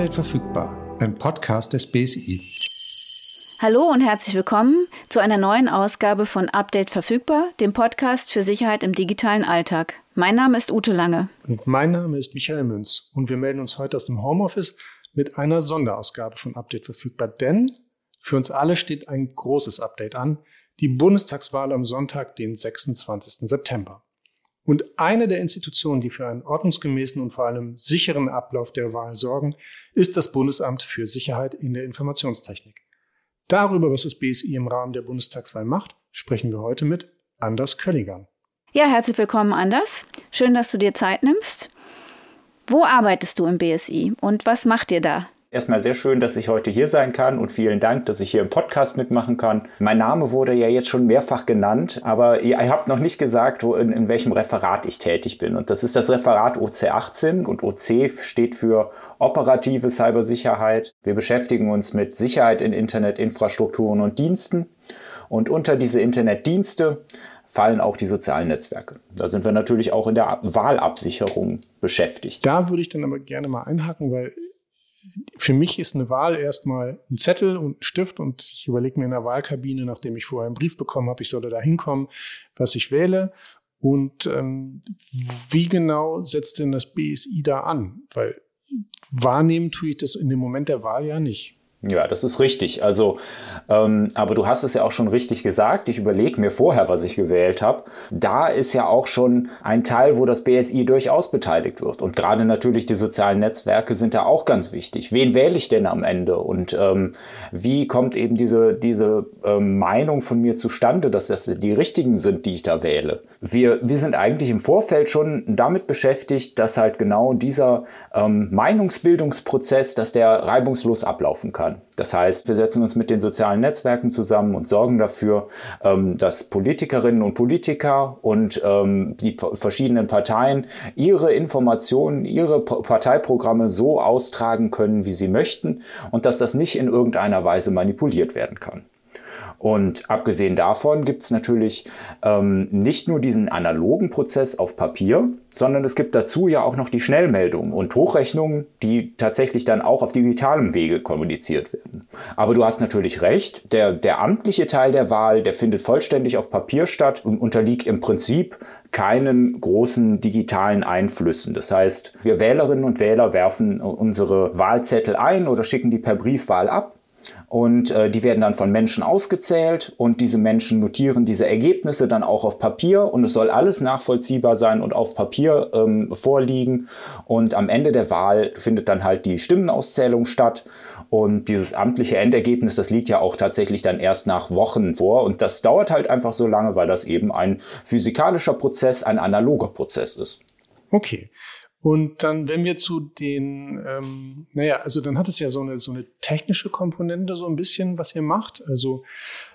Update verfügbar, ein Podcast des BSI. Hallo und herzlich willkommen zu einer neuen Ausgabe von Update verfügbar, dem Podcast für Sicherheit im digitalen Alltag. Mein Name ist Ute Lange. Und mein Name ist Michael Münz. Und wir melden uns heute aus dem Homeoffice mit einer Sonderausgabe von Update verfügbar. Denn für uns alle steht ein großes Update an. Die Bundestagswahl am Sonntag, den 26. September. Und eine der Institutionen, die für einen ordnungsgemäßen und vor allem sicheren Ablauf der Wahl sorgen, ist das Bundesamt für Sicherheit in der Informationstechnik. Darüber, was das BSI im Rahmen der Bundestagswahl macht, sprechen wir heute mit Anders Kölligern. Ja, herzlich willkommen, Anders. Schön, dass du dir Zeit nimmst. Wo arbeitest du im BSI und was macht ihr da? Erstmal sehr schön, dass ich heute hier sein kann und vielen Dank, dass ich hier im Podcast mitmachen kann. Mein Name wurde ja jetzt schon mehrfach genannt, aber ihr habt noch nicht gesagt, wo, in, in welchem Referat ich tätig bin. Und das ist das Referat OC18 und OC steht für operative Cybersicherheit. Wir beschäftigen uns mit Sicherheit in Internetinfrastrukturen und Diensten. Und unter diese Internetdienste fallen auch die sozialen Netzwerke. Da sind wir natürlich auch in der Wahlabsicherung beschäftigt. Da würde ich dann aber gerne mal einhaken, weil für mich ist eine Wahl erstmal ein Zettel und ein Stift und ich überlege mir in der Wahlkabine, nachdem ich vorher einen Brief bekommen habe, ich solle da hinkommen, was ich wähle. Und ähm, wie genau setzt denn das BSI da an? Weil wahrnehmen tue ich das in dem Moment der Wahl ja nicht. Ja, das ist richtig. Also, ähm, aber du hast es ja auch schon richtig gesagt. Ich überlege mir vorher, was ich gewählt habe. Da ist ja auch schon ein Teil, wo das BSI durchaus beteiligt wird. Und gerade natürlich die sozialen Netzwerke sind da auch ganz wichtig. Wen wähle ich denn am Ende? Und ähm, wie kommt eben diese, diese ähm, Meinung von mir zustande, dass das die richtigen sind, die ich da wähle? Wir, wir sind eigentlich im Vorfeld schon damit beschäftigt, dass halt genau dieser ähm, Meinungsbildungsprozess, dass der reibungslos ablaufen kann kann. Das heißt, wir setzen uns mit den sozialen Netzwerken zusammen und sorgen dafür, ähm, dass Politikerinnen und Politiker und ähm, die verschiedenen Parteien ihre Informationen, ihre Parteiprogramme so austragen können, wie sie möchten und dass das nicht in irgendeiner Weise manipuliert werden kann. Und abgesehen davon gibt es natürlich ähm, nicht nur diesen analogen Prozess auf Papier, sondern es gibt dazu ja auch noch die Schnellmeldungen und Hochrechnungen, die tatsächlich dann auch auf digitalem Wege kommuniziert werden. Aber du hast natürlich recht, der, der amtliche Teil der Wahl, der findet vollständig auf Papier statt und unterliegt im Prinzip keinen großen digitalen Einflüssen. Das heißt, wir Wählerinnen und Wähler werfen unsere Wahlzettel ein oder schicken die per Briefwahl ab und äh, die werden dann von Menschen ausgezählt und diese Menschen notieren diese Ergebnisse dann auch auf Papier und es soll alles nachvollziehbar sein und auf Papier ähm, vorliegen. Und am Ende der Wahl findet dann halt die Stimmenauszählung statt. Und dieses amtliche Endergebnis, das liegt ja auch tatsächlich dann erst nach Wochen vor. Und das dauert halt einfach so lange, weil das eben ein physikalischer Prozess, ein analoger Prozess ist. Okay. Und dann, wenn wir zu den, ähm, naja, also dann hat es ja so eine, so eine technische Komponente, so ein bisschen, was ihr macht. Also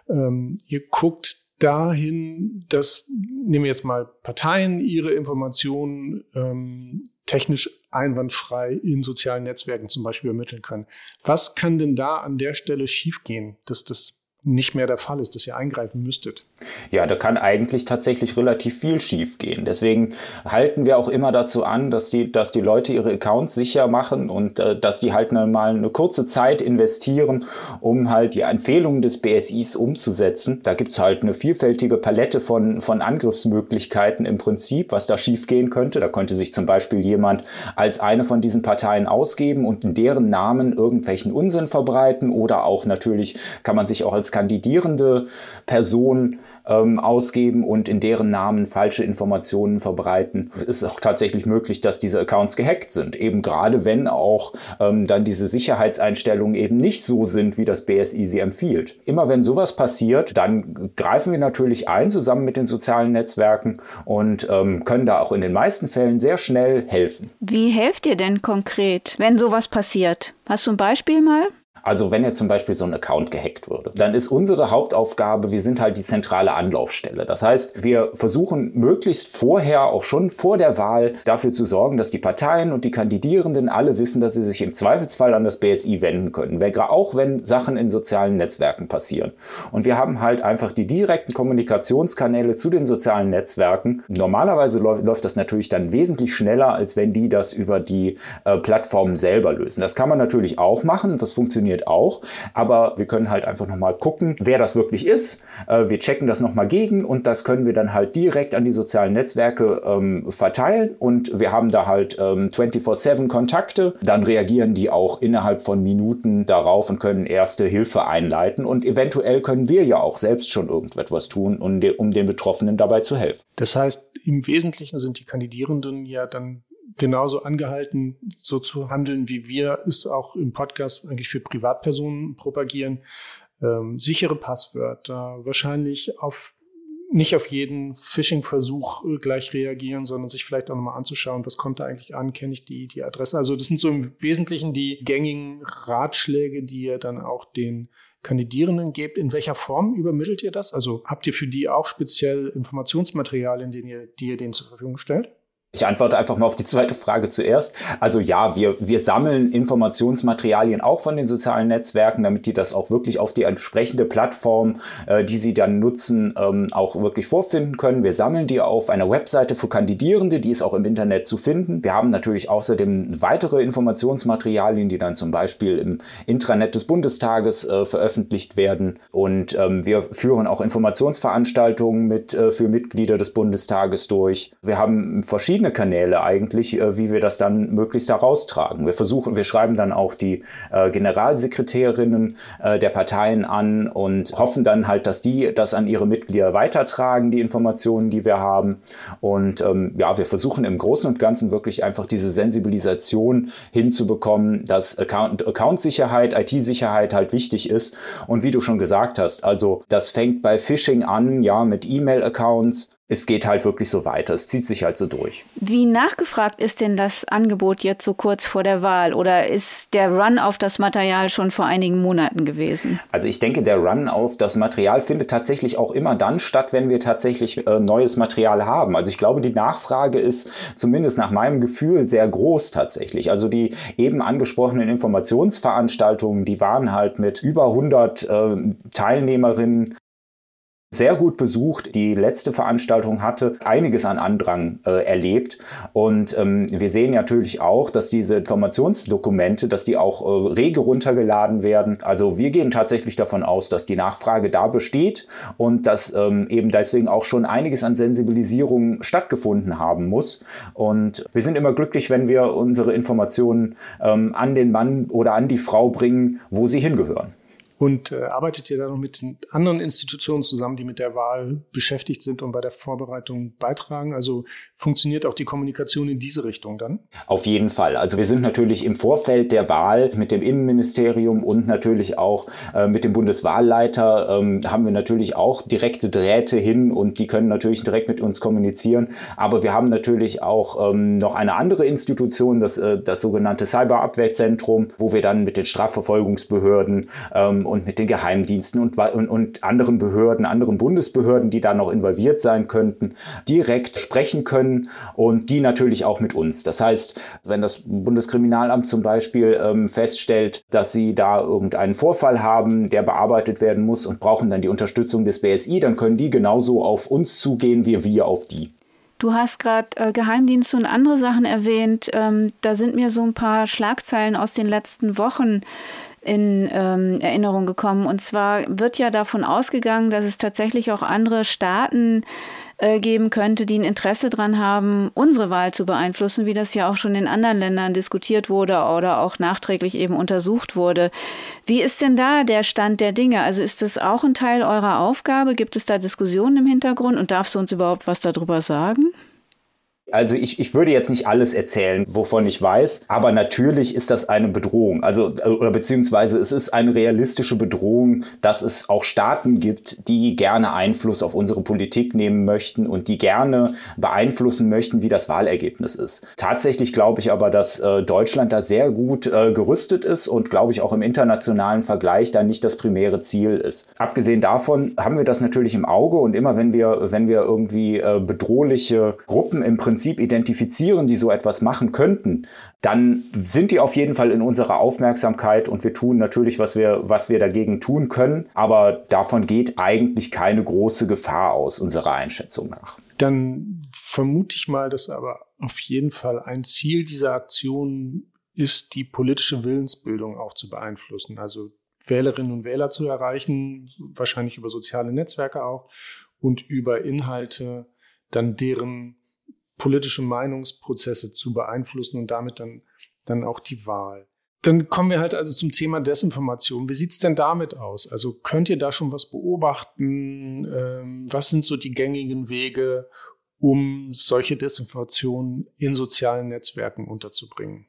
ähm, ihr guckt dahin, dass, nehmen wir jetzt mal Parteien, ihre Informationen ähm, technisch einwandfrei in sozialen Netzwerken zum Beispiel ermitteln können. Was kann denn da an der Stelle schiefgehen, dass das nicht mehr der Fall ist, dass ihr eingreifen müsstet. Ja, da kann eigentlich tatsächlich relativ viel schiefgehen. Deswegen halten wir auch immer dazu an, dass die, dass die Leute ihre Accounts sicher machen und äh, dass die halt mal eine kurze Zeit investieren, um halt die Empfehlungen des BSIs umzusetzen. Da gibt's halt eine vielfältige Palette von, von Angriffsmöglichkeiten im Prinzip, was da schiefgehen könnte. Da könnte sich zum Beispiel jemand als eine von diesen Parteien ausgeben und in deren Namen irgendwelchen Unsinn verbreiten oder auch natürlich kann man sich auch als kandidierende Person ähm, ausgeben und in deren Namen falsche Informationen verbreiten. Ist auch tatsächlich möglich, dass diese Accounts gehackt sind. Eben gerade wenn auch ähm, dann diese Sicherheitseinstellungen eben nicht so sind, wie das BSI sie empfiehlt. Immer wenn sowas passiert, dann greifen wir natürlich ein zusammen mit den sozialen Netzwerken und ähm, können da auch in den meisten Fällen sehr schnell helfen. Wie helft ihr denn konkret, wenn sowas passiert? Hast du ein Beispiel mal? Also wenn jetzt zum Beispiel so ein Account gehackt würde, dann ist unsere Hauptaufgabe, wir sind halt die zentrale Anlaufstelle. Das heißt, wir versuchen möglichst vorher, auch schon vor der Wahl, dafür zu sorgen, dass die Parteien und die Kandidierenden alle wissen, dass sie sich im Zweifelsfall an das BSI wenden können. Auch wenn Sachen in sozialen Netzwerken passieren. Und wir haben halt einfach die direkten Kommunikationskanäle zu den sozialen Netzwerken. Normalerweise läuft das natürlich dann wesentlich schneller, als wenn die das über die äh, Plattformen selber lösen. Das kann man natürlich auch machen, das funktioniert auch, aber wir können halt einfach nochmal gucken, wer das wirklich ist. Äh, wir checken das nochmal gegen und das können wir dann halt direkt an die sozialen Netzwerke ähm, verteilen und wir haben da halt ähm, 24-7 Kontakte. Dann reagieren die auch innerhalb von Minuten darauf und können erste Hilfe einleiten und eventuell können wir ja auch selbst schon irgendetwas tun, um, de um den Betroffenen dabei zu helfen. Das heißt, im Wesentlichen sind die Kandidierenden ja dann genauso angehalten, so zu handeln, wie wir es auch im Podcast eigentlich für Privatpersonen propagieren. Ähm, sichere Passwörter, wahrscheinlich auf nicht auf jeden Phishing-Versuch äh, gleich reagieren, sondern sich vielleicht auch nochmal anzuschauen, was kommt da eigentlich an, kenne ich die, die Adresse. Also das sind so im Wesentlichen die gängigen Ratschläge, die ihr dann auch den Kandidierenden gebt. In welcher Form übermittelt ihr das? Also habt ihr für die auch speziell Informationsmaterialien, die ihr, die ihr denen zur Verfügung stellt? Ich antworte einfach mal auf die zweite Frage zuerst. Also ja, wir, wir sammeln Informationsmaterialien auch von den sozialen Netzwerken, damit die das auch wirklich auf die entsprechende Plattform, äh, die sie dann nutzen, ähm, auch wirklich vorfinden können. Wir sammeln die auf einer Webseite für Kandidierende, die ist auch im Internet zu finden. Wir haben natürlich außerdem weitere Informationsmaterialien, die dann zum Beispiel im Intranet des Bundestages äh, veröffentlicht werden. Und ähm, wir führen auch Informationsveranstaltungen mit äh, für Mitglieder des Bundestages durch. Wir haben verschiedene verschiedene Kanäle eigentlich, äh, wie wir das dann möglichst heraustragen. Wir versuchen, wir schreiben dann auch die äh, Generalsekretärinnen äh, der Parteien an und hoffen dann halt, dass die das an ihre Mitglieder weitertragen, die Informationen, die wir haben. Und ähm, ja, wir versuchen im Großen und Ganzen wirklich einfach diese Sensibilisation hinzubekommen, dass Account, Account-Sicherheit, IT-Sicherheit halt wichtig ist. Und wie du schon gesagt hast, also das fängt bei Phishing an, ja, mit E-Mail-Accounts es geht halt wirklich so weiter. Es zieht sich halt so durch. Wie nachgefragt ist denn das Angebot jetzt so kurz vor der Wahl? Oder ist der Run auf das Material schon vor einigen Monaten gewesen? Also ich denke, der Run auf das Material findet tatsächlich auch immer dann statt, wenn wir tatsächlich äh, neues Material haben. Also ich glaube, die Nachfrage ist zumindest nach meinem Gefühl sehr groß tatsächlich. Also die eben angesprochenen Informationsveranstaltungen, die waren halt mit über 100 äh, Teilnehmerinnen sehr gut besucht. Die letzte Veranstaltung hatte einiges an Andrang äh, erlebt. Und ähm, wir sehen natürlich auch, dass diese Informationsdokumente, dass die auch äh, rege runtergeladen werden. Also wir gehen tatsächlich davon aus, dass die Nachfrage da besteht und dass ähm, eben deswegen auch schon einiges an Sensibilisierung stattgefunden haben muss. Und wir sind immer glücklich, wenn wir unsere Informationen ähm, an den Mann oder an die Frau bringen, wo sie hingehören. Und äh, arbeitet ihr da noch mit anderen Institutionen zusammen, die mit der Wahl beschäftigt sind und bei der Vorbereitung beitragen? Also funktioniert auch die Kommunikation in diese Richtung dann? Auf jeden Fall. Also wir sind natürlich im Vorfeld der Wahl mit dem Innenministerium und natürlich auch äh, mit dem Bundeswahlleiter ähm, haben wir natürlich auch direkte Drähte hin und die können natürlich direkt mit uns kommunizieren. Aber wir haben natürlich auch ähm, noch eine andere Institution, das, äh, das sogenannte Cyberabwehrzentrum, wo wir dann mit den Strafverfolgungsbehörden ähm, und mit den Geheimdiensten und, und, und anderen Behörden, anderen Bundesbehörden, die da noch involviert sein könnten, direkt sprechen können und die natürlich auch mit uns. Das heißt, wenn das Bundeskriminalamt zum Beispiel ähm, feststellt, dass sie da irgendeinen Vorfall haben, der bearbeitet werden muss und brauchen dann die Unterstützung des BSI, dann können die genauso auf uns zugehen wie wir auf die. Du hast gerade äh, Geheimdienste und andere Sachen erwähnt. Ähm, da sind mir so ein paar Schlagzeilen aus den letzten Wochen in ähm, Erinnerung gekommen. Und zwar wird ja davon ausgegangen, dass es tatsächlich auch andere Staaten äh, geben könnte, die ein Interesse daran haben, unsere Wahl zu beeinflussen, wie das ja auch schon in anderen Ländern diskutiert wurde oder auch nachträglich eben untersucht wurde. Wie ist denn da der Stand der Dinge? Also ist das auch ein Teil eurer Aufgabe? Gibt es da Diskussionen im Hintergrund und darfst du uns überhaupt was darüber sagen? Also ich, ich würde jetzt nicht alles erzählen, wovon ich weiß, aber natürlich ist das eine Bedrohung. Also, oder beziehungsweise es ist eine realistische Bedrohung, dass es auch Staaten gibt, die gerne Einfluss auf unsere Politik nehmen möchten und die gerne beeinflussen möchten, wie das Wahlergebnis ist. Tatsächlich glaube ich aber, dass äh, Deutschland da sehr gut äh, gerüstet ist und glaube ich auch im internationalen Vergleich da nicht das primäre Ziel ist. Abgesehen davon haben wir das natürlich im Auge und immer wenn wir, wenn wir irgendwie äh, bedrohliche Gruppen im Prinzip Prinzip identifizieren, die so etwas machen könnten, dann sind die auf jeden Fall in unserer Aufmerksamkeit und wir tun natürlich, was wir, was wir dagegen tun können. Aber davon geht eigentlich keine große Gefahr aus, unserer Einschätzung nach. Dann vermute ich mal, dass aber auf jeden Fall ein Ziel dieser Aktion ist, die politische Willensbildung auch zu beeinflussen. Also Wählerinnen und Wähler zu erreichen, wahrscheinlich über soziale Netzwerke auch und über Inhalte dann deren politische Meinungsprozesse zu beeinflussen und damit dann, dann auch die Wahl. Dann kommen wir halt also zum Thema Desinformation. Wie sieht's denn damit aus? Also könnt ihr da schon was beobachten? Ähm, was sind so die gängigen Wege, um solche Desinformation in sozialen Netzwerken unterzubringen?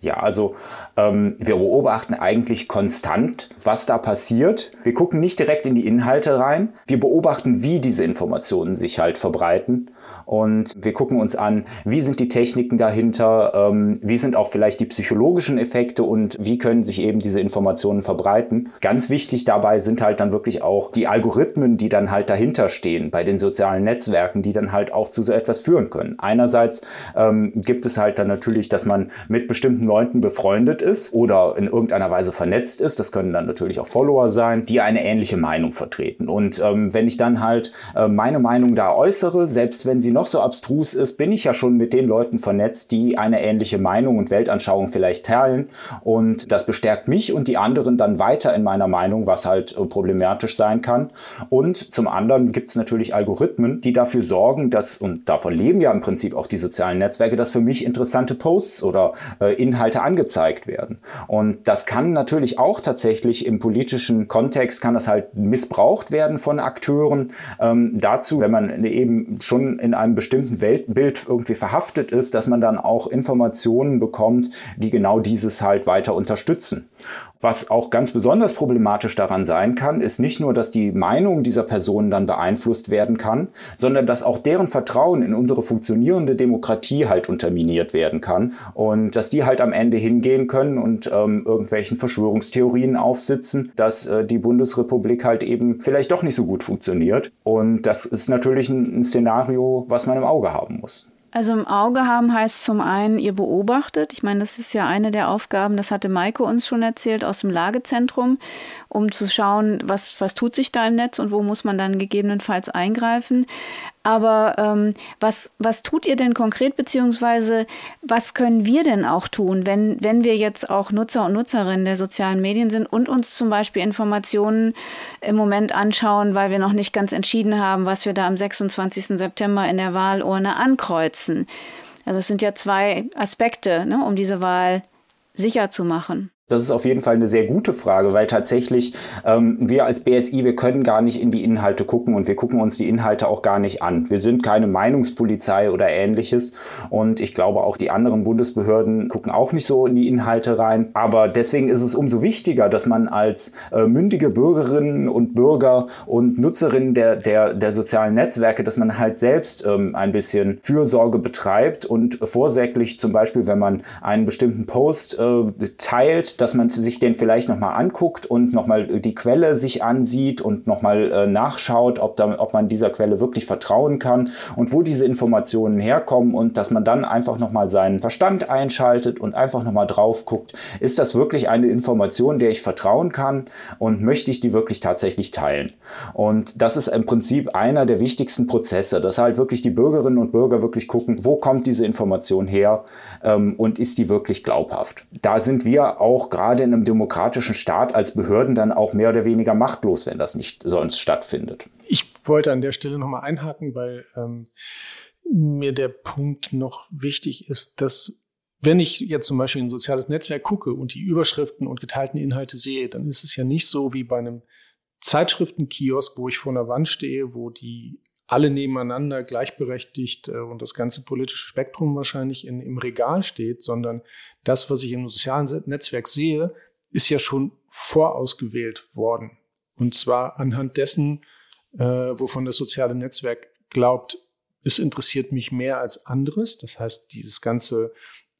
Ja, also ähm, wir beobachten eigentlich konstant, was da passiert. Wir gucken nicht direkt in die Inhalte rein. Wir beobachten, wie diese Informationen sich halt verbreiten. Und wir gucken uns an, wie sind die Techniken dahinter, ähm, wie sind auch vielleicht die psychologischen Effekte und wie können sich eben diese Informationen verbreiten. Ganz wichtig dabei sind halt dann wirklich auch die Algorithmen, die dann halt dahinter stehen bei den sozialen Netzwerken, die dann halt auch zu so etwas führen können. Einerseits ähm, gibt es halt dann natürlich, dass man mit bestimmten Leuten befreundet ist oder in irgendeiner Weise vernetzt ist. Das können dann natürlich auch Follower sein, die eine ähnliche Meinung vertreten. Und ähm, wenn ich dann halt äh, meine Meinung da äußere, selbst wenn sie noch so abstrus ist, bin ich ja schon mit den Leuten vernetzt, die eine ähnliche Meinung und Weltanschauung vielleicht teilen. Und das bestärkt mich und die anderen dann weiter in meiner Meinung, was halt äh, problematisch sein kann. Und zum anderen gibt es natürlich Algorithmen, die dafür sorgen, dass, und davon leben ja im Prinzip auch die sozialen Netzwerke, dass für mich interessante Posts oder äh, Inhalte angezeigt werden. Und das kann natürlich auch tatsächlich im politischen Kontext kann das halt missbraucht werden von Akteuren. Ähm, dazu, wenn man eben schon in einem bestimmten Weltbild irgendwie verhaftet ist, dass man dann auch Informationen bekommt, die genau dieses halt weiter unterstützen. Was auch ganz besonders problematisch daran sein kann, ist nicht nur, dass die Meinung dieser Personen dann beeinflusst werden kann, sondern dass auch deren Vertrauen in unsere funktionierende Demokratie halt unterminiert werden kann und dass die halt am Ende hingehen können und ähm, irgendwelchen Verschwörungstheorien aufsitzen, dass äh, die Bundesrepublik halt eben vielleicht doch nicht so gut funktioniert. Und das ist natürlich ein, ein Szenario, was man im Auge haben muss. Also im Auge haben heißt zum einen, ihr beobachtet. Ich meine, das ist ja eine der Aufgaben, das hatte Maike uns schon erzählt aus dem Lagezentrum, um zu schauen, was, was tut sich da im Netz und wo muss man dann gegebenenfalls eingreifen. Aber ähm, was, was tut ihr denn konkret, beziehungsweise was können wir denn auch tun, wenn, wenn wir jetzt auch Nutzer und Nutzerinnen der sozialen Medien sind und uns zum Beispiel Informationen im Moment anschauen, weil wir noch nicht ganz entschieden haben, was wir da am 26. September in der Wahlurne ankreuzen? Also es sind ja zwei Aspekte, ne, um diese Wahl sicher zu machen. Das ist auf jeden Fall eine sehr gute Frage, weil tatsächlich ähm, wir als BSI, wir können gar nicht in die Inhalte gucken und wir gucken uns die Inhalte auch gar nicht an. Wir sind keine Meinungspolizei oder ähnliches und ich glaube auch die anderen Bundesbehörden gucken auch nicht so in die Inhalte rein. Aber deswegen ist es umso wichtiger, dass man als äh, mündige Bürgerinnen und Bürger und Nutzerinnen der, der, der sozialen Netzwerke, dass man halt selbst ähm, ein bisschen Fürsorge betreibt und vorsäglich zum Beispiel, wenn man einen bestimmten Post äh, teilt, dass man sich den vielleicht nochmal anguckt und nochmal die Quelle sich ansieht und nochmal äh, nachschaut, ob, da, ob man dieser Quelle wirklich vertrauen kann und wo diese Informationen herkommen und dass man dann einfach nochmal seinen Verstand einschaltet und einfach nochmal drauf guckt, ist das wirklich eine Information, der ich vertrauen kann und möchte ich die wirklich tatsächlich teilen? Und das ist im Prinzip einer der wichtigsten Prozesse, dass halt wirklich die Bürgerinnen und Bürger wirklich gucken, wo kommt diese Information her ähm, und ist die wirklich glaubhaft? Da sind wir auch gerade in einem demokratischen Staat als Behörden dann auch mehr oder weniger machtlos, wenn das nicht sonst stattfindet. Ich wollte an der Stelle nochmal einhaken, weil ähm, mir der Punkt noch wichtig ist, dass wenn ich jetzt zum Beispiel ein soziales Netzwerk gucke und die Überschriften und geteilten Inhalte sehe, dann ist es ja nicht so wie bei einem Zeitschriftenkiosk, wo ich vor einer Wand stehe, wo die alle nebeneinander gleichberechtigt äh, und das ganze politische Spektrum wahrscheinlich in, im Regal steht, sondern das, was ich im sozialen Netzwerk sehe, ist ja schon vorausgewählt worden. Und zwar anhand dessen, äh, wovon das soziale Netzwerk glaubt, es interessiert mich mehr als anderes. Das heißt, dieses ganze,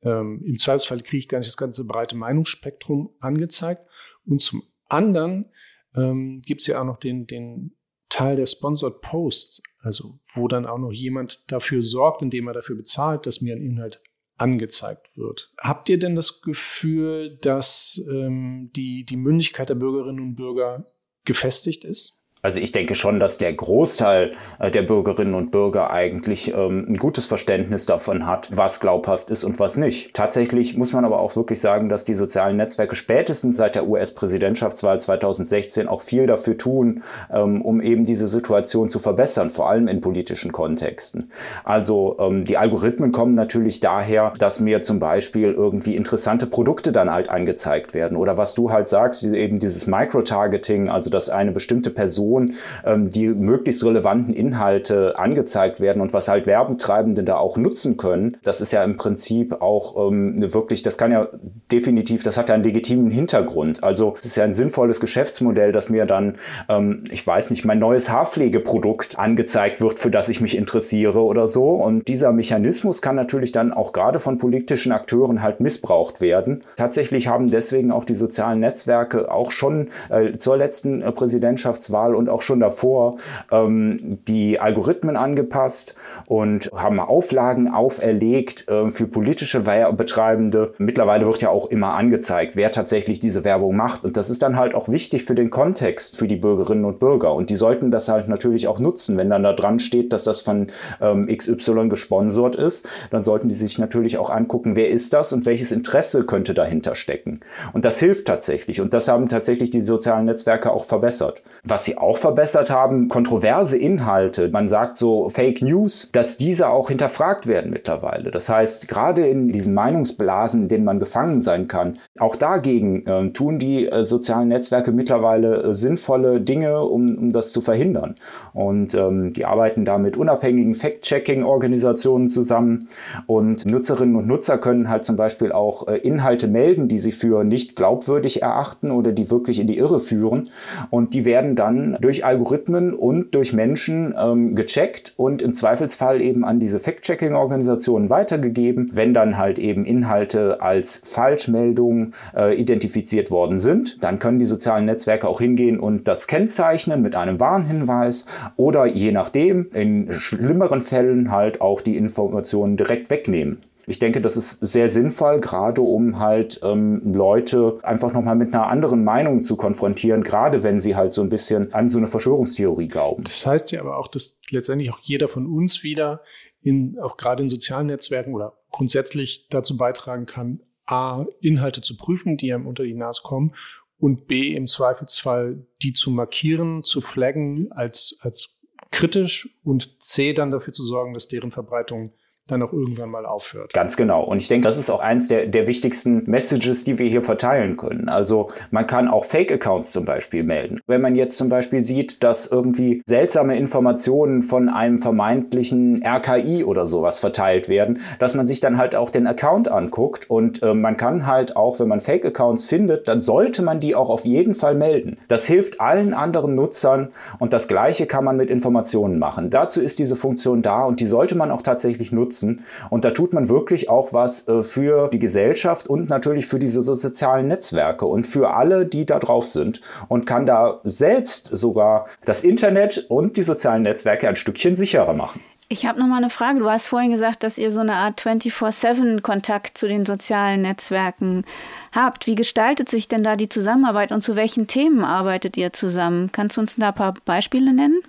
ähm, im Zweifelsfall kriege ich gar nicht das ganze breite Meinungsspektrum angezeigt. Und zum anderen ähm, gibt es ja auch noch den, den Teil der Sponsored Posts, also wo dann auch noch jemand dafür sorgt, indem er dafür bezahlt, dass mir ein Inhalt angezeigt wird. Habt ihr denn das Gefühl, dass ähm, die, die Mündigkeit der Bürgerinnen und Bürger gefestigt ist? Also ich denke schon, dass der Großteil äh, der Bürgerinnen und Bürger eigentlich ähm, ein gutes Verständnis davon hat, was glaubhaft ist und was nicht. Tatsächlich muss man aber auch wirklich sagen, dass die sozialen Netzwerke spätestens seit der US-Präsidentschaftswahl 2016 auch viel dafür tun, ähm, um eben diese Situation zu verbessern, vor allem in politischen Kontexten. Also ähm, die Algorithmen kommen natürlich daher, dass mir zum Beispiel irgendwie interessante Produkte dann halt angezeigt werden oder was du halt sagst, eben dieses Microtargeting, also dass eine bestimmte Person Person ähm, die möglichst relevanten Inhalte angezeigt werden und was halt Werbetreibende da auch nutzen können. Das ist ja im Prinzip auch ähm, wirklich, das kann ja definitiv, das hat ja einen legitimen Hintergrund. Also es ist ja ein sinnvolles Geschäftsmodell, dass mir dann, ähm, ich weiß nicht, mein neues Haarpflegeprodukt angezeigt wird, für das ich mich interessiere oder so. Und dieser Mechanismus kann natürlich dann auch gerade von politischen Akteuren halt missbraucht werden. Tatsächlich haben deswegen auch die sozialen Netzwerke auch schon äh, zur letzten äh, Präsidentschaftswahl und auch schon davor ähm, die Algorithmen angepasst und haben Auflagen auferlegt äh, für politische Werbetreibende. Mittlerweile wird ja auch immer angezeigt, wer tatsächlich diese Werbung macht. Und das ist dann halt auch wichtig für den Kontext für die Bürgerinnen und Bürger. Und die sollten das halt natürlich auch nutzen. Wenn dann da dran steht, dass das von ähm, XY gesponsert ist, dann sollten die sich natürlich auch angucken, wer ist das und welches Interesse könnte dahinter stecken. Und das hilft tatsächlich. Und das haben tatsächlich die sozialen Netzwerke auch verbessert. Was sie auch auch verbessert haben, kontroverse Inhalte, man sagt so Fake News, dass diese auch hinterfragt werden mittlerweile. Das heißt, gerade in diesen Meinungsblasen, in denen man gefangen sein kann, auch dagegen äh, tun die äh, sozialen Netzwerke mittlerweile äh, sinnvolle Dinge, um, um das zu verhindern. Und ähm, die arbeiten da mit unabhängigen Fact-Checking-Organisationen zusammen und Nutzerinnen und Nutzer können halt zum Beispiel auch äh, Inhalte melden, die sie für nicht glaubwürdig erachten oder die wirklich in die Irre führen. Und die werden dann durch Algorithmen und durch Menschen ähm, gecheckt und im Zweifelsfall eben an diese Fact-Checking-Organisationen weitergegeben, wenn dann halt eben Inhalte als Falschmeldungen äh, identifiziert worden sind. Dann können die sozialen Netzwerke auch hingehen und das kennzeichnen mit einem Warnhinweis oder je nachdem in schlimmeren Fällen halt auch die Informationen direkt wegnehmen. Ich denke, das ist sehr sinnvoll, gerade um halt ähm, Leute einfach nochmal mit einer anderen Meinung zu konfrontieren, gerade wenn sie halt so ein bisschen an so eine Verschwörungstheorie glauben. Das heißt ja aber auch, dass letztendlich auch jeder von uns wieder in, auch gerade in sozialen Netzwerken oder grundsätzlich dazu beitragen kann, A, Inhalte zu prüfen, die einem unter die Nase kommen und B, im Zweifelsfall die zu markieren, zu flaggen als, als kritisch und C, dann dafür zu sorgen, dass deren Verbreitung dann auch irgendwann mal aufhört. Ganz genau. Und ich denke, das ist auch eins der, der wichtigsten Messages, die wir hier verteilen können. Also man kann auch Fake-Accounts zum Beispiel melden. Wenn man jetzt zum Beispiel sieht, dass irgendwie seltsame Informationen von einem vermeintlichen RKI oder sowas verteilt werden, dass man sich dann halt auch den Account anguckt und äh, man kann halt auch, wenn man Fake-Accounts findet, dann sollte man die auch auf jeden Fall melden. Das hilft allen anderen Nutzern und das gleiche kann man mit Informationen machen. Dazu ist diese Funktion da und die sollte man auch tatsächlich nutzen nutzen. Und da tut man wirklich auch was äh, für die Gesellschaft und natürlich für diese sozialen Netzwerke und für alle, die da drauf sind und kann da selbst sogar das Internet und die sozialen Netzwerke ein Stückchen sicherer machen. Ich habe noch mal eine Frage. Du hast vorhin gesagt, dass ihr so eine Art 24/7-Kontakt zu den sozialen Netzwerken habt. Wie gestaltet sich denn da die Zusammenarbeit und zu welchen Themen arbeitet ihr zusammen? Kannst du uns da ein paar Beispiele nennen?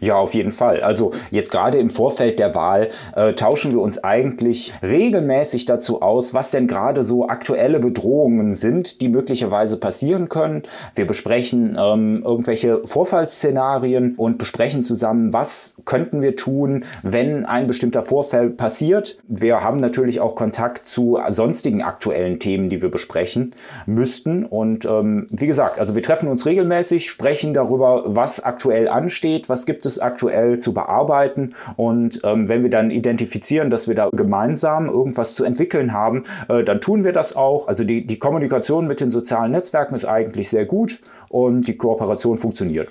Ja, auf jeden Fall. Also jetzt gerade im Vorfeld der Wahl äh, tauschen wir uns eigentlich regelmäßig dazu aus, was denn gerade so aktuelle Bedrohungen sind, die möglicherweise passieren können. Wir besprechen ähm, irgendwelche Vorfallsszenarien und besprechen zusammen, was könnten wir tun, wenn ein bestimmter Vorfall passiert. Wir haben natürlich auch Kontakt zu sonstigen aktuellen Themen, die wir besprechen müssten. Und ähm, wie gesagt, also wir treffen uns regelmäßig, sprechen darüber, was aktuell ansteht, was gibt es aktuell zu bearbeiten. Und ähm, wenn wir dann identifizieren, dass wir da gemeinsam irgendwas zu entwickeln haben, äh, dann tun wir das auch. Also die, die Kommunikation mit den sozialen Netzwerken ist eigentlich sehr gut und die Kooperation funktioniert.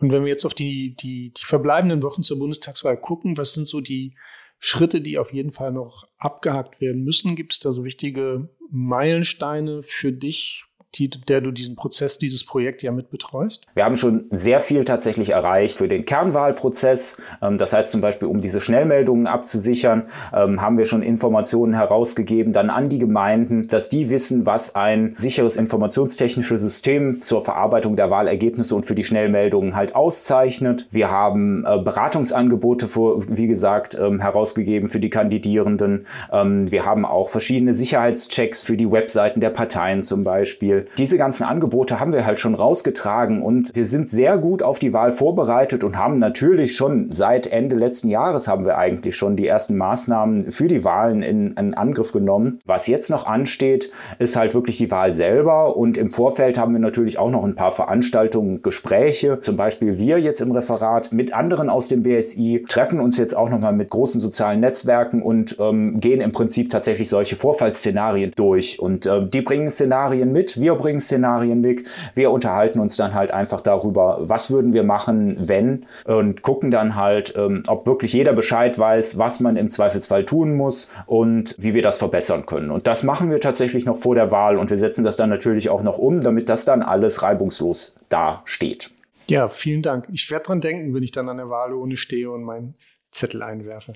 Und wenn wir jetzt auf die, die, die verbleibenden Wochen zur Bundestagswahl gucken, was sind so die Schritte, die auf jeden Fall noch abgehakt werden müssen? Gibt es da so wichtige Meilensteine für dich, die, der du diesen Prozess, dieses Projekt ja mit betreust? Wir haben schon sehr viel tatsächlich erreicht für den Kernwahlprozess. Ähm, das heißt zum Beispiel, um diese Schnellmeldungen abzusichern, ähm, haben wir schon Informationen herausgegeben, dann an die Gemeinden, dass die wissen, was ein sicheres informationstechnisches System zur Verarbeitung der Wahlergebnisse und für die Schnellmeldungen halt auszeichnet. Wir haben äh, Beratungsangebote, für, wie gesagt, ähm, herausgegeben für die Kandidierenden. Wir haben auch verschiedene Sicherheitschecks für die Webseiten der Parteien zum Beispiel. Diese ganzen Angebote haben wir halt schon rausgetragen und wir sind sehr gut auf die Wahl vorbereitet und haben natürlich schon seit Ende letzten Jahres haben wir eigentlich schon die ersten Maßnahmen für die Wahlen in, in Angriff genommen. Was jetzt noch ansteht, ist halt wirklich die Wahl selber und im Vorfeld haben wir natürlich auch noch ein paar Veranstaltungen, Gespräche, zum Beispiel wir jetzt im Referat mit anderen aus dem BSI, treffen uns jetzt auch nochmal mit großen sozialen Netzwerken und ähm, gehen im Prinzip tatsächlich solche Vorfallsszenarien durch. Und äh, die bringen Szenarien mit, wir wir bringen Szenarien weg, wir unterhalten uns dann halt einfach darüber, was würden wir machen, wenn und gucken dann halt, ähm, ob wirklich jeder Bescheid weiß, was man im Zweifelsfall tun muss und wie wir das verbessern können. Und das machen wir tatsächlich noch vor der Wahl und wir setzen das dann natürlich auch noch um, damit das dann alles reibungslos dasteht. Ja, vielen Dank. Ich werde dran denken, wenn ich dann an der Wahlurne stehe und meinen Zettel einwerfe.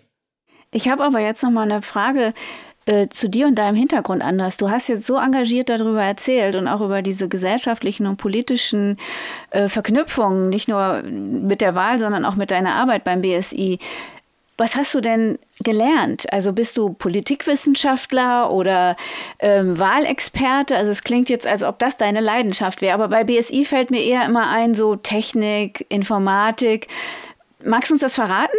Ich habe aber jetzt noch mal eine Frage äh, zu dir und deinem Hintergrund anders. Du hast jetzt so engagiert darüber erzählt und auch über diese gesellschaftlichen und politischen äh, Verknüpfungen, nicht nur mit der Wahl, sondern auch mit deiner Arbeit beim BSI. Was hast du denn gelernt? Also bist du Politikwissenschaftler oder ähm, Wahlexperte? Also es klingt jetzt, als ob das deine Leidenschaft wäre, aber bei BSI fällt mir eher immer ein, so Technik, Informatik. Magst du uns das verraten?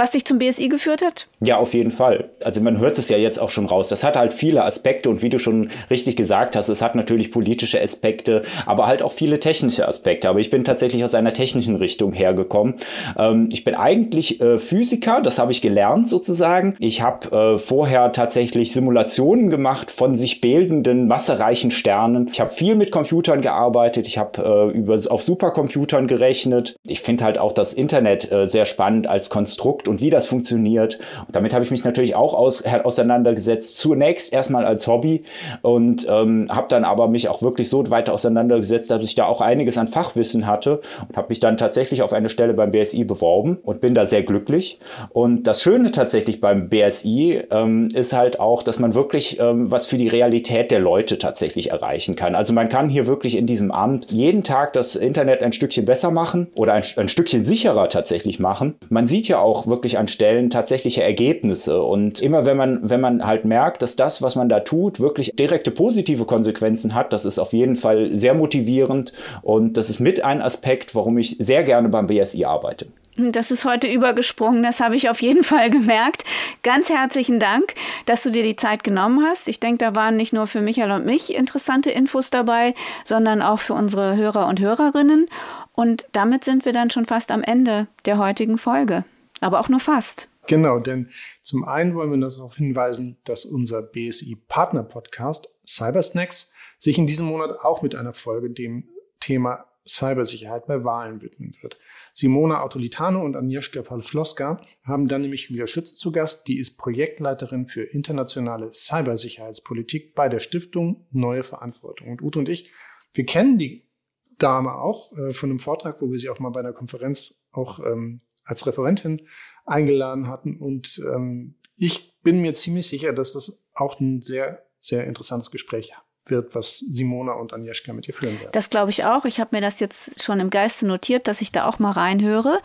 was dich zum BSI geführt hat? Ja, auf jeden Fall. Also man hört es ja jetzt auch schon raus. Das hat halt viele Aspekte und wie du schon richtig gesagt hast, es hat natürlich politische Aspekte, aber halt auch viele technische Aspekte. Aber ich bin tatsächlich aus einer technischen Richtung hergekommen. Ähm, ich bin eigentlich äh, Physiker, das habe ich gelernt sozusagen. Ich habe äh, vorher tatsächlich Simulationen gemacht von sich bildenden massereichen Sternen. Ich habe viel mit Computern gearbeitet. Ich habe äh, auf Supercomputern gerechnet. Ich finde halt auch das Internet äh, sehr spannend als Konstrukt und wie das funktioniert. Damit habe ich mich natürlich auch aus, auseinandergesetzt. Zunächst erstmal als Hobby und ähm, habe dann aber mich auch wirklich so weit auseinandergesetzt, dass ich da auch einiges an Fachwissen hatte und habe mich dann tatsächlich auf eine Stelle beim BSI beworben und bin da sehr glücklich. Und das Schöne tatsächlich beim BSI ähm, ist halt auch, dass man wirklich ähm, was für die Realität der Leute tatsächlich erreichen kann. Also man kann hier wirklich in diesem Amt jeden Tag das Internet ein Stückchen besser machen oder ein, ein Stückchen sicherer tatsächlich machen. Man sieht ja auch wirklich an Stellen tatsächliche Ergebnisse. Und immer wenn man, wenn man halt merkt, dass das, was man da tut, wirklich direkte positive Konsequenzen hat, das ist auf jeden Fall sehr motivierend und das ist mit ein Aspekt, warum ich sehr gerne beim BSI arbeite. Das ist heute übergesprungen, das habe ich auf jeden Fall gemerkt. Ganz herzlichen Dank, dass du dir die Zeit genommen hast. Ich denke, da waren nicht nur für Michael und mich interessante Infos dabei, sondern auch für unsere Hörer und Hörerinnen. Und damit sind wir dann schon fast am Ende der heutigen Folge aber auch nur fast. Genau, denn zum einen wollen wir darauf hinweisen, dass unser BSI-Partner-Podcast Cybersnacks sich in diesem Monat auch mit einer Folge dem Thema Cybersicherheit bei Wahlen widmen wird. Simona Autolitano und Agnieszka Pawlowska haben dann nämlich Julia Schütz zu Gast, die ist Projektleiterin für internationale Cybersicherheitspolitik bei der Stiftung Neue Verantwortung. Und Ute und ich, wir kennen die Dame auch äh, von einem Vortrag, wo wir sie auch mal bei einer Konferenz auch ähm, als Referentin eingeladen hatten. Und ähm, ich bin mir ziemlich sicher, dass das auch ein sehr, sehr interessantes Gespräch wird, was Simona und Agnieszka mit ihr führen werden. Das glaube ich auch. Ich habe mir das jetzt schon im Geiste notiert, dass ich da auch mal reinhöre.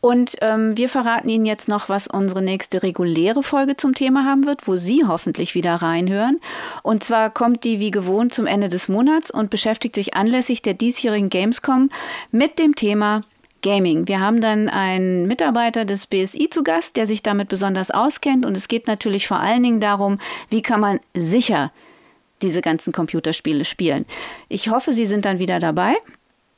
Und ähm, wir verraten Ihnen jetzt noch, was unsere nächste reguläre Folge zum Thema haben wird, wo Sie hoffentlich wieder reinhören. Und zwar kommt die wie gewohnt zum Ende des Monats und beschäftigt sich anlässlich der diesjährigen Gamescom mit dem Thema Gaming. Wir haben dann einen Mitarbeiter des BSI zu Gast, der sich damit besonders auskennt. Und es geht natürlich vor allen Dingen darum, wie kann man sicher diese ganzen Computerspiele spielen. Ich hoffe, Sie sind dann wieder dabei.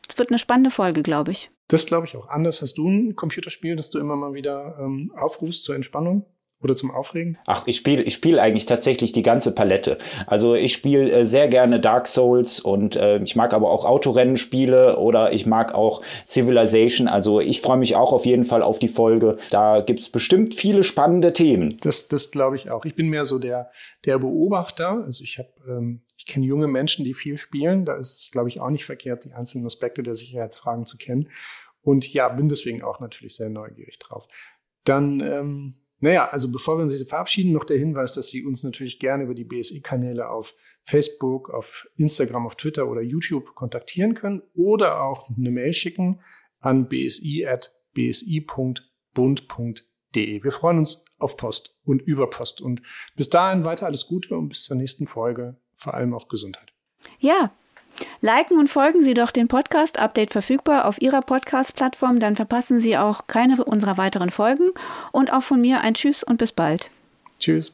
Es wird eine spannende Folge, glaube ich. Das glaube ich auch. Anders hast du ein Computerspiel, das du immer mal wieder ähm, aufrufst zur Entspannung? Oder zum Aufregen? Ach, ich spiele ich spiel eigentlich tatsächlich die ganze Palette. Also ich spiele äh, sehr gerne Dark Souls und äh, ich mag aber auch Autorennenspiele oder ich mag auch Civilization. Also ich freue mich auch auf jeden Fall auf die Folge. Da gibt es bestimmt viele spannende Themen. Das, das glaube ich auch. Ich bin mehr so der, der Beobachter. Also ich habe, ähm, ich kenne junge Menschen, die viel spielen. Da ist es, glaube ich, auch nicht verkehrt, die einzelnen Aspekte der Sicherheitsfragen zu kennen. Und ja, bin deswegen auch natürlich sehr neugierig drauf. Dann ähm, naja, also bevor wir uns verabschieden, noch der Hinweis, dass Sie uns natürlich gerne über die BSI-Kanäle auf Facebook, auf Instagram, auf Twitter oder YouTube kontaktieren können oder auch eine Mail schicken an bsi.bsi.bund.de. Wir freuen uns auf Post und über Post. Und bis dahin weiter alles Gute und bis zur nächsten Folge, vor allem auch Gesundheit. Ja, Liken und folgen Sie doch den Podcast Update verfügbar auf Ihrer Podcast-Plattform, dann verpassen Sie auch keine unserer weiteren Folgen. Und auch von mir ein Tschüss und bis bald. Tschüss.